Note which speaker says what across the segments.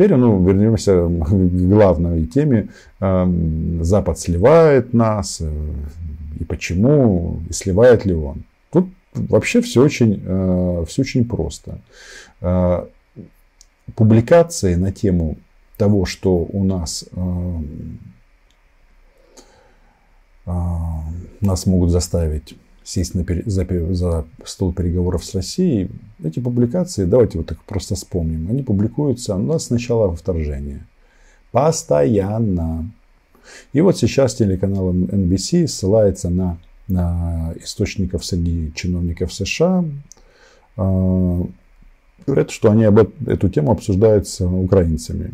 Speaker 1: теперь ну, вернемся к главной теме. Запад сливает нас, э, и почему, и сливает ли он. Тут вообще все очень, э, все очень просто. Э, публикации на тему того, что у нас нас могут заставить сесть на, за, за стол переговоров с Россией, эти публикации, давайте вот так просто вспомним, они публикуются у нас с начала вторжения. Постоянно. И вот сейчас телеканал NBC ссылается на, на источников среди чиновников США. Э, говорят, что они об эту тему обсуждают с украинцами.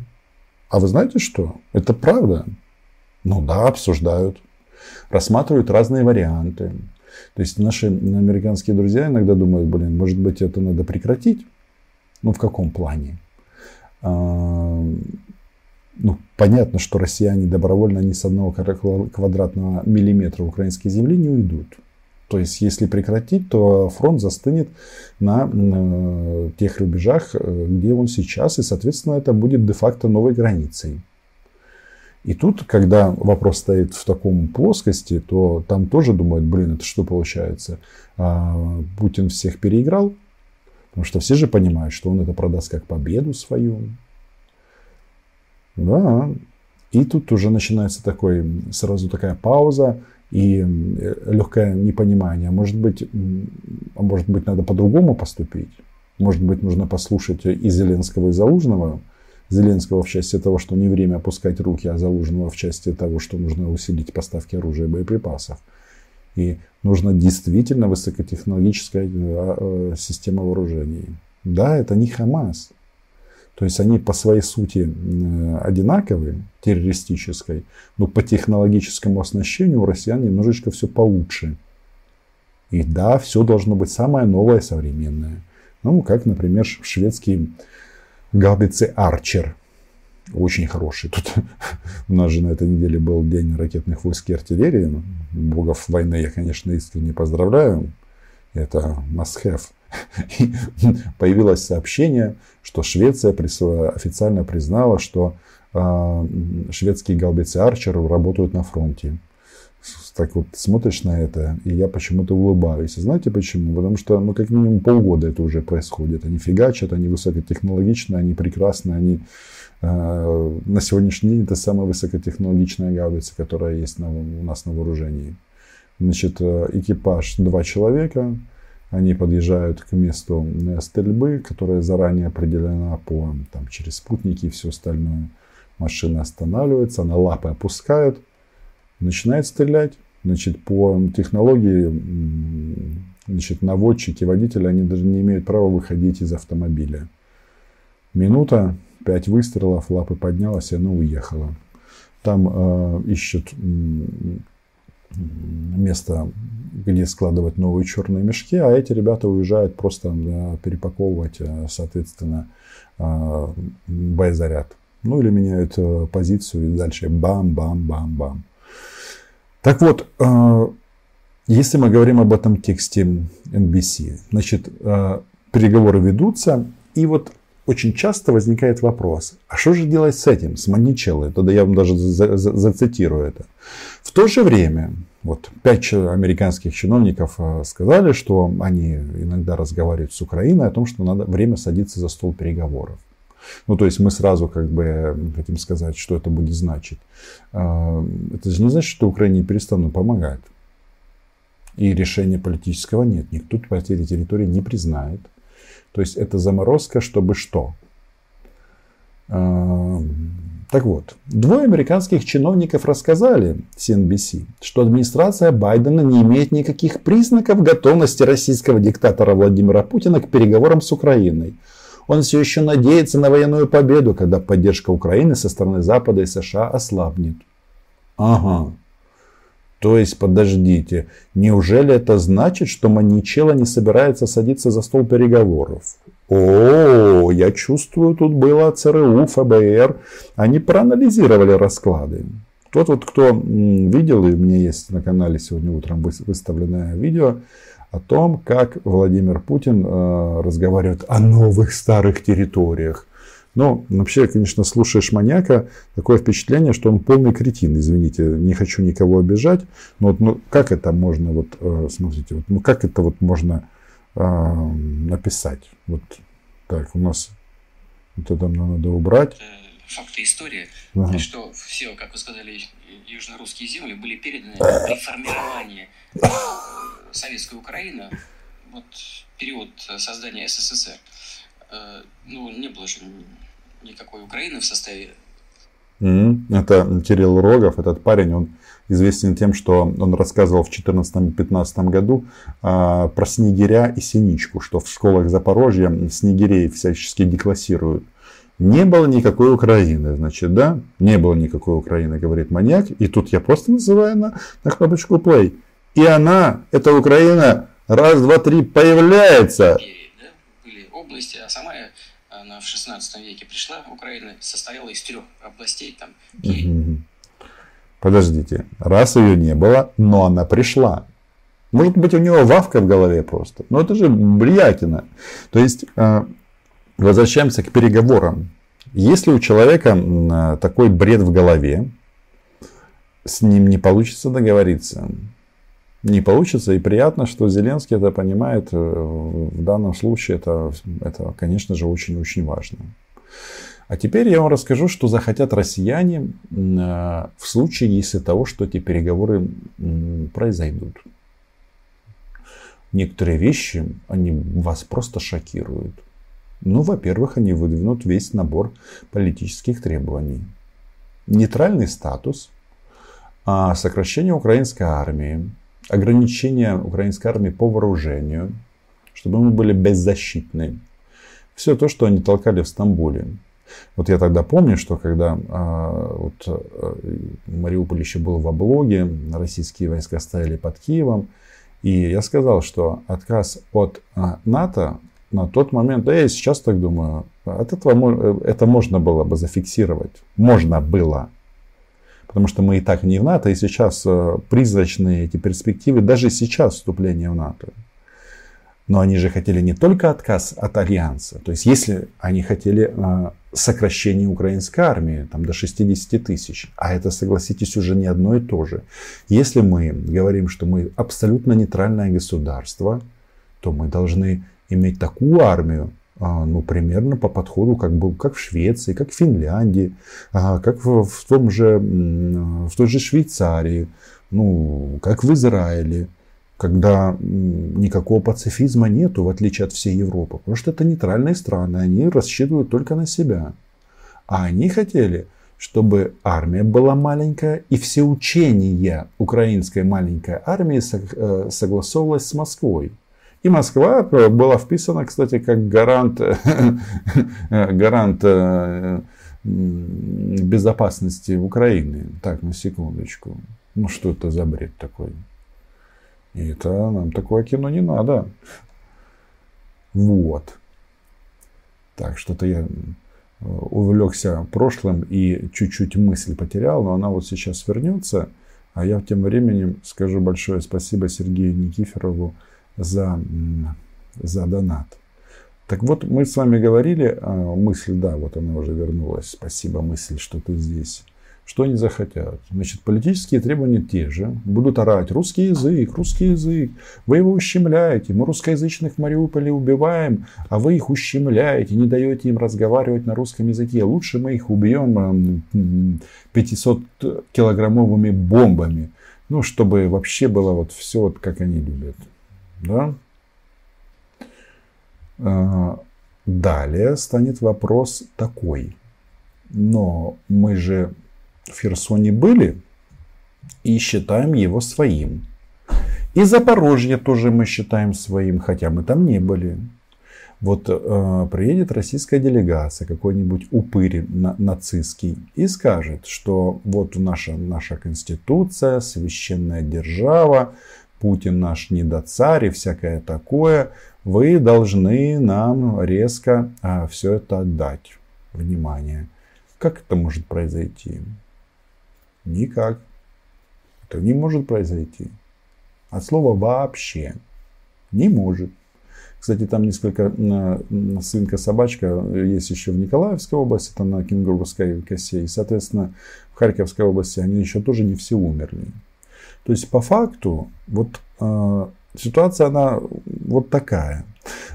Speaker 1: А вы знаете что? Это правда. Ну да, обсуждают. Рассматривают разные варианты. То есть наши американские друзья иногда думают, блин, может быть это надо прекратить? Ну в каком плане? А, ну, понятно, что россияне добровольно ни с одного квадратного миллиметра украинской земли не уйдут. То есть, если прекратить, то фронт застынет на, на тех рубежах, э, где он сейчас, и, соответственно, это будет де-факто новой границей. И тут, когда вопрос стоит в таком плоскости, то там тоже думают, блин, это что получается? А, Путин всех переиграл, потому что все же понимают, что он это продаст как победу свою. Да, и тут уже начинается такой, сразу такая пауза и э, легкое непонимание. Может быть, а может быть, надо по-другому поступить? Может быть, нужно послушать и Зеленского, и Залужного – Зеленского в части того, что не время опускать руки, а Залужного в части того, что нужно усилить поставки оружия и боеприпасов. И нужна действительно высокотехнологическая э, э, система вооружений. Да, это не Хамас. То есть они по своей сути э, одинаковые, террористической, но по технологическому оснащению у россиян немножечко все получше. И да, все должно быть самое новое, современное. Ну, как, например, шведский гаубицы Арчер. Очень хороший. Тут у нас же на этой неделе был день ракетных войск и артиллерии. Ну, богов войны я, конечно, искренне поздравляю. Это must have. И появилось сообщение, что Швеция официально признала, что а, шведские гаубицы Арчер работают на фронте так вот смотришь на это, и я почему-то улыбаюсь. знаете почему? Потому что, ну, как минимум полгода это уже происходит. Они фигачат, они высокотехнологичные, они прекрасные, они э, на сегодняшний день это самая высокотехнологичная гаубица, которая есть на, у нас на вооружении. Значит, э, экипаж два человека, они подъезжают к месту э, стрельбы, которая заранее определена по, там, через спутники и все остальное. Машина останавливается, она лапы опускают, начинает стрелять. Значит, по технологии значит, наводчики, водители, они даже не имеют права выходить из автомобиля. Минута, пять выстрелов, лапы поднялась, и она уехала. Там э, ищут место, где складывать новые черные мешки, а эти ребята уезжают просто да, перепаковывать, э, соответственно, э, боезаряд. Ну или меняют э, позицию и дальше бам-бам-бам-бам. Так вот, э, если мы говорим об этом тексте NBC, значит, э, переговоры ведутся, и вот очень часто возникает вопрос, а что же делать с этим, с Маничеллой? Тогда я вам даже зацитирую это. В то же время, вот пять американских чиновников э, сказали, что они иногда разговаривают с Украиной о том, что надо время садиться за стол переговоров. Ну, то есть мы сразу как бы хотим сказать, что это будет значить. А, это же не значит, что Украине перестанут помогать. И решения политического нет. Никто потери территории не признает. То есть это заморозка, чтобы что? А, так вот, двое американских чиновников рассказали CNBC, что администрация Байдена не имеет никаких признаков готовности российского диктатора Владимира Путина к переговорам с Украиной. Он все еще надеется на военную победу, когда поддержка Украины со стороны Запада и США ослабнет. Ага. То есть, подождите, неужели это значит, что Маничело не собирается садиться за стол переговоров? О, я чувствую, тут было ЦРУ, ФБР. Они проанализировали расклады. Тот вот, кто видел, и у меня есть на канале сегодня утром выставленное видео, о том, как Владимир Путин э, разговаривает о новых старых территориях. Но вообще, конечно, слушаешь маньяка, такое впечатление, что он полный кретин, извините, не хочу никого обижать, но вот, ну, как это можно, вот, э, смотрите, вот, ну, как это вот можно э, написать? Вот так, у нас вот это нам надо убрать.
Speaker 2: Факты истории, ага. что все, как вы сказали, южно-русские земли были переданы при формировании советской Украины, вот период создания СССР. Э, ну, не было же никакой Украины в составе.
Speaker 1: Это Кирилл Рогов, этот парень, он известен тем, что он рассказывал в 2014-2015 году а, про снегиря и синичку, что в школах Запорожья снегирей всячески деклассируют. Не было никакой Украины, значит, да? Не было никакой Украины, говорит маньяк. И тут я просто называю на, на кнопочку play. И она, эта Украина, раз, два, три, появляется
Speaker 2: области, а сама она в 16 веке пришла, Украина состояла из трех областей, там,
Speaker 1: Подождите, раз ее не было, но она пришла. Может быть, у него вавка в голове просто. Но это же Бриякина. То есть, э, возвращаемся к переговорам. Если у человека такой бред в голове, с ним не получится договориться не получится. И приятно, что Зеленский это понимает. Э, в данном случае это, это конечно же, очень-очень важно. А теперь я вам расскажу, что захотят россияне э, в случае, если того, что эти переговоры произойдут. Некоторые вещи, они вас просто шокируют. Ну, во-первых, они выдвинут весь набор политических требований. Нейтральный статус, а сокращение украинской армии, ограничения украинской армии по вооружению, чтобы мы были беззащитны. Все то, что они толкали в Стамбуле. Вот я тогда помню, что когда а, вот, а, Мариуполь еще был в облоге, российские войска стояли под Киевом, и я сказал, что отказ от а, НАТО на тот момент, да я сейчас так думаю, от этого это можно было бы зафиксировать. Можно было потому что мы и так не в НАТО, и сейчас э, призрачные эти перспективы, даже сейчас вступления в НАТО. Но они же хотели не только отказ от альянса, то есть если они хотели э, сокращение украинской армии там, до 60 тысяч, а это, согласитесь, уже не одно и то же. Если мы говорим, что мы абсолютно нейтральное государство, то мы должны иметь такую армию, ну, примерно по подходу, как, был, как в Швеции, как в Финляндии, а, как в, в, том же, в той же Швейцарии, ну, как в Израиле, когда никакого пацифизма нету, в отличие от всей Европы. Потому что это нейтральные страны, они рассчитывают только на себя. А они хотели, чтобы армия была маленькая, и все учения украинской маленькой армии э, согласовывалось с Москвой. И Москва была вписана, кстати, как гарант, гарант э, безопасности Украины. Так, на секундочку. Ну, что это за бред такой? И это нам такое кино не надо. Вот. Так, что-то я э, увлекся прошлым и чуть-чуть мысль потерял, но она вот сейчас вернется. А я тем временем скажу большое спасибо Сергею Никифорову за, за донат. Так вот, мы с вами говорили, а, мысль, да, вот она уже вернулась, спасибо, мысль, что ты здесь. Что они захотят? Значит, политические требования те же. Будут орать русский язык, русский язык. Вы его ущемляете. Мы русскоязычных в Мариуполе убиваем, а вы их ущемляете, не даете им разговаривать на русском языке. Лучше мы их убьем 500-килограммовыми бомбами. Ну, чтобы вообще было вот все, вот, как они любят. Да? А, далее станет вопрос такой. Но мы же в Херсоне были и считаем его своим. И Запорожье тоже мы считаем своим, хотя мы там не были. Вот э, приедет российская делегация, какой-нибудь упырь на, нацистский, и скажет, что вот наша, наша конституция, священная держава, Путин наш недоцарь и всякое такое, вы должны нам резко а, все это отдать. Внимание. Как это может произойти? Никак. Это не может произойти. От слова вообще. Не может. Кстати, там несколько свинка-собачка есть еще в Николаевской области, там на Кенгурской косе. И, соответственно, в Харьковской области они еще тоже не все умерли. То есть, по факту, вот э, ситуация, она вот такая.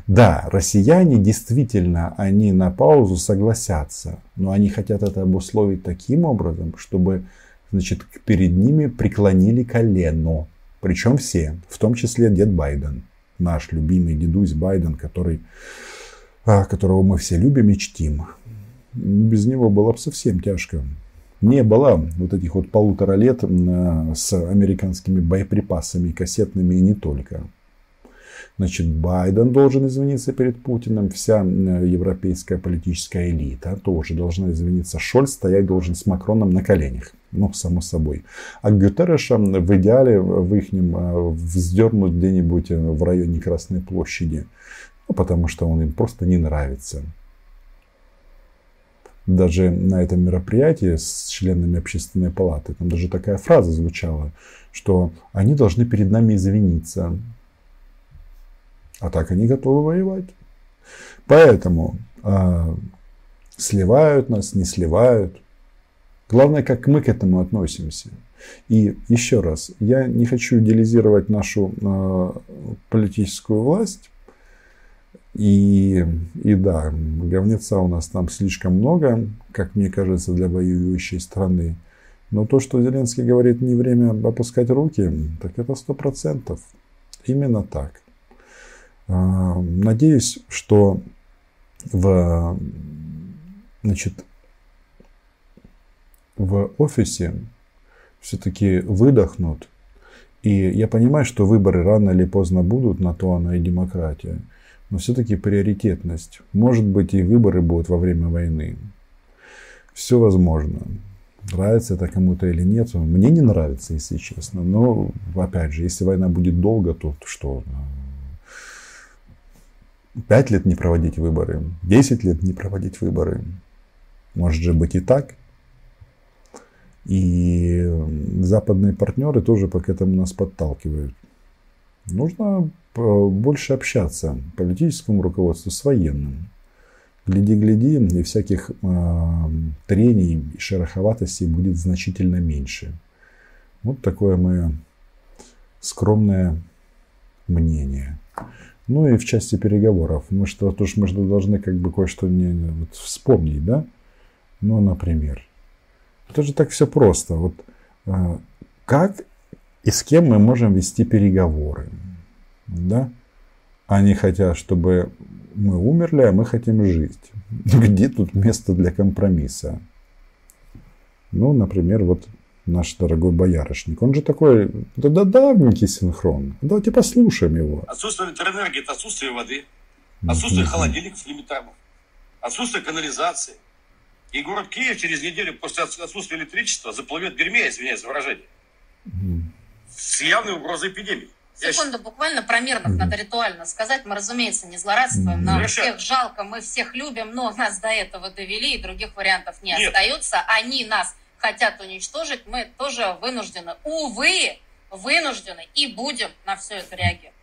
Speaker 1: Да, россияне действительно, они на паузу согласятся, но они хотят это обусловить таким образом, чтобы значит, перед ними преклонили колено. Причем все, в том числе дед Байден, наш любимый дедусь Байден, который, а, которого мы все любим и чтим. Без него было бы совсем тяжко. Не было вот этих вот полутора лет с американскими боеприпасами кассетными и не только. Значит, Байден должен извиниться перед Путиным, вся европейская политическая элита тоже должна извиниться. Шольц стоять должен с Макроном на коленях. Ну, само собой. А Гютерреша в идеале в их э, вздернуть где-нибудь в районе Красной площади. Ну, потому что он им просто не нравится. Даже на этом мероприятии с членами общественной палаты, там даже такая фраза звучала, что они должны перед нами извиниться. А так они готовы воевать. Поэтому э, сливают нас, не сливают. Главное, как мы к этому относимся. И еще раз, я не хочу идеализировать нашу э, политическую власть. И, и да, говнеца у нас там слишком много, как мне кажется, для воюющей страны. Но то, что Зеленский говорит, не время опускать руки, так это сто процентов. Именно так. А, надеюсь, что в, значит, в офисе все-таки выдохнут. И я понимаю, что выборы рано или поздно будут, на то она и демократия. Но все-таки приоритетность. Может быть и выборы будут во время войны. Все возможно. Нравится это кому-то или нет. Мне не нравится, если честно. Но, опять же, если война будет долго, то что? Пять лет не проводить выборы, десять лет не проводить выборы. Может же быть и так. И западные партнеры тоже по этому нас подталкивают. Нужно э, больше общаться политическому руководству с военным. Гляди-гляди, и всяких э, трений и шероховатостей будет значительно меньше. Вот такое мое скромное мнение. Ну и в части переговоров. Мы что, то, что мы что должны как бы кое-что не, вот, вспомнить, да? Ну, например. Это же так все просто. Вот э, как и с кем мы можем вести переговоры? Да? Они хотят, чтобы мы умерли, а мы хотим жить. Где тут место для компромисса? Ну, например, вот наш дорогой боярышник. Он же такой, да, да давненький синхрон. Давайте послушаем его.
Speaker 3: Отсутствие электроэнергии – это отсутствие воды, отсутствие холодильников элементарных, отсутствие канализации. И город Киев через неделю после отсутствия электричества заплывет Гермия, извиняюсь за выражение, с явной угрозой эпидемии.
Speaker 4: Секунду, буквально про мирных надо ритуально сказать. Мы, разумеется, не злорадствуем. Нам всех жалко, мы всех любим, но нас до этого довели, и других вариантов не Нет. остается. Они нас хотят уничтожить, мы тоже вынуждены, увы, вынуждены и будем на все это реагировать.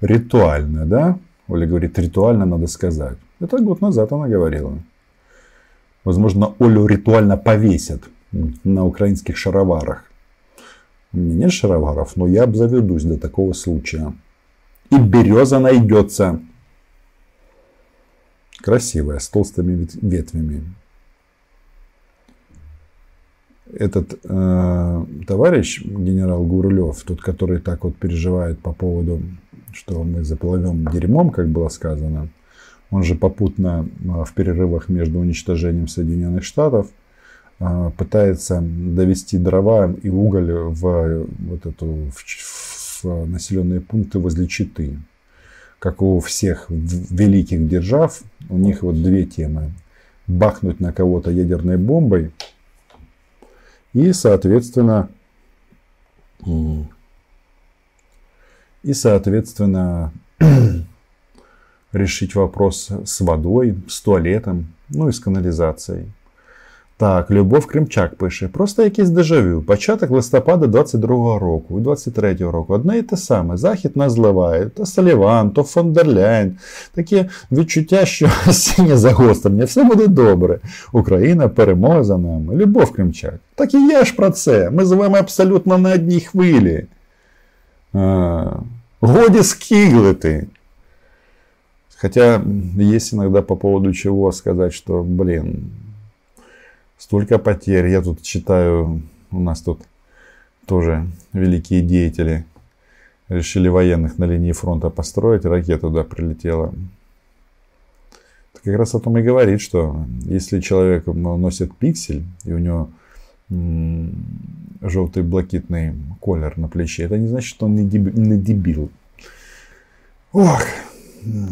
Speaker 1: Ритуально, да? Оля говорит, ритуально надо сказать. Это год назад она говорила. Возможно, Олю ритуально повесят на украинских шароварах. У меня нет шароваров, но я обзаведусь до такого случая. И береза найдется. Красивая, с толстыми ветвями этот э, товарищ, генерал Гурлев, тот, который так вот переживает по поводу, что мы заплывем дерьмом, как было сказано, он же попутно э, в перерывах между уничтожением Соединенных Штатов пытается довести дрова и уголь в, вот эту, в, в населенные пункты возле Читы. Как у всех великих держав, у них вот две темы. Бахнуть на кого-то ядерной бомбой – и, соответственно, и, соответственно, решить вопрос с водой, с туалетом, ну и с канализацией. Так, Любов Кримчак пише. Просто якийсь дежавю. Початок листопада 22-го року і 23-го року. Одне і те саме. Захід нас зливає. То Саліван, то Фондерляйн. Таке відчуття, що сіння загострення. Все буде добре. Україна перемога за нами. Любов Кримчак. Так і я ж про це. Ми з вами абсолютно на одній хвилі. А, годі скиглити. Хотя есть иногда по поводу чего сказать, что, блин, столько потерь. Я тут читаю, у нас тут тоже великие деятели решили военных на линии фронта построить, ракета туда прилетела. Это как раз о том и говорит, что если человек носит пиксель, и у него желтый блокитный колер на плече, это не значит, что он не дебил. Ох,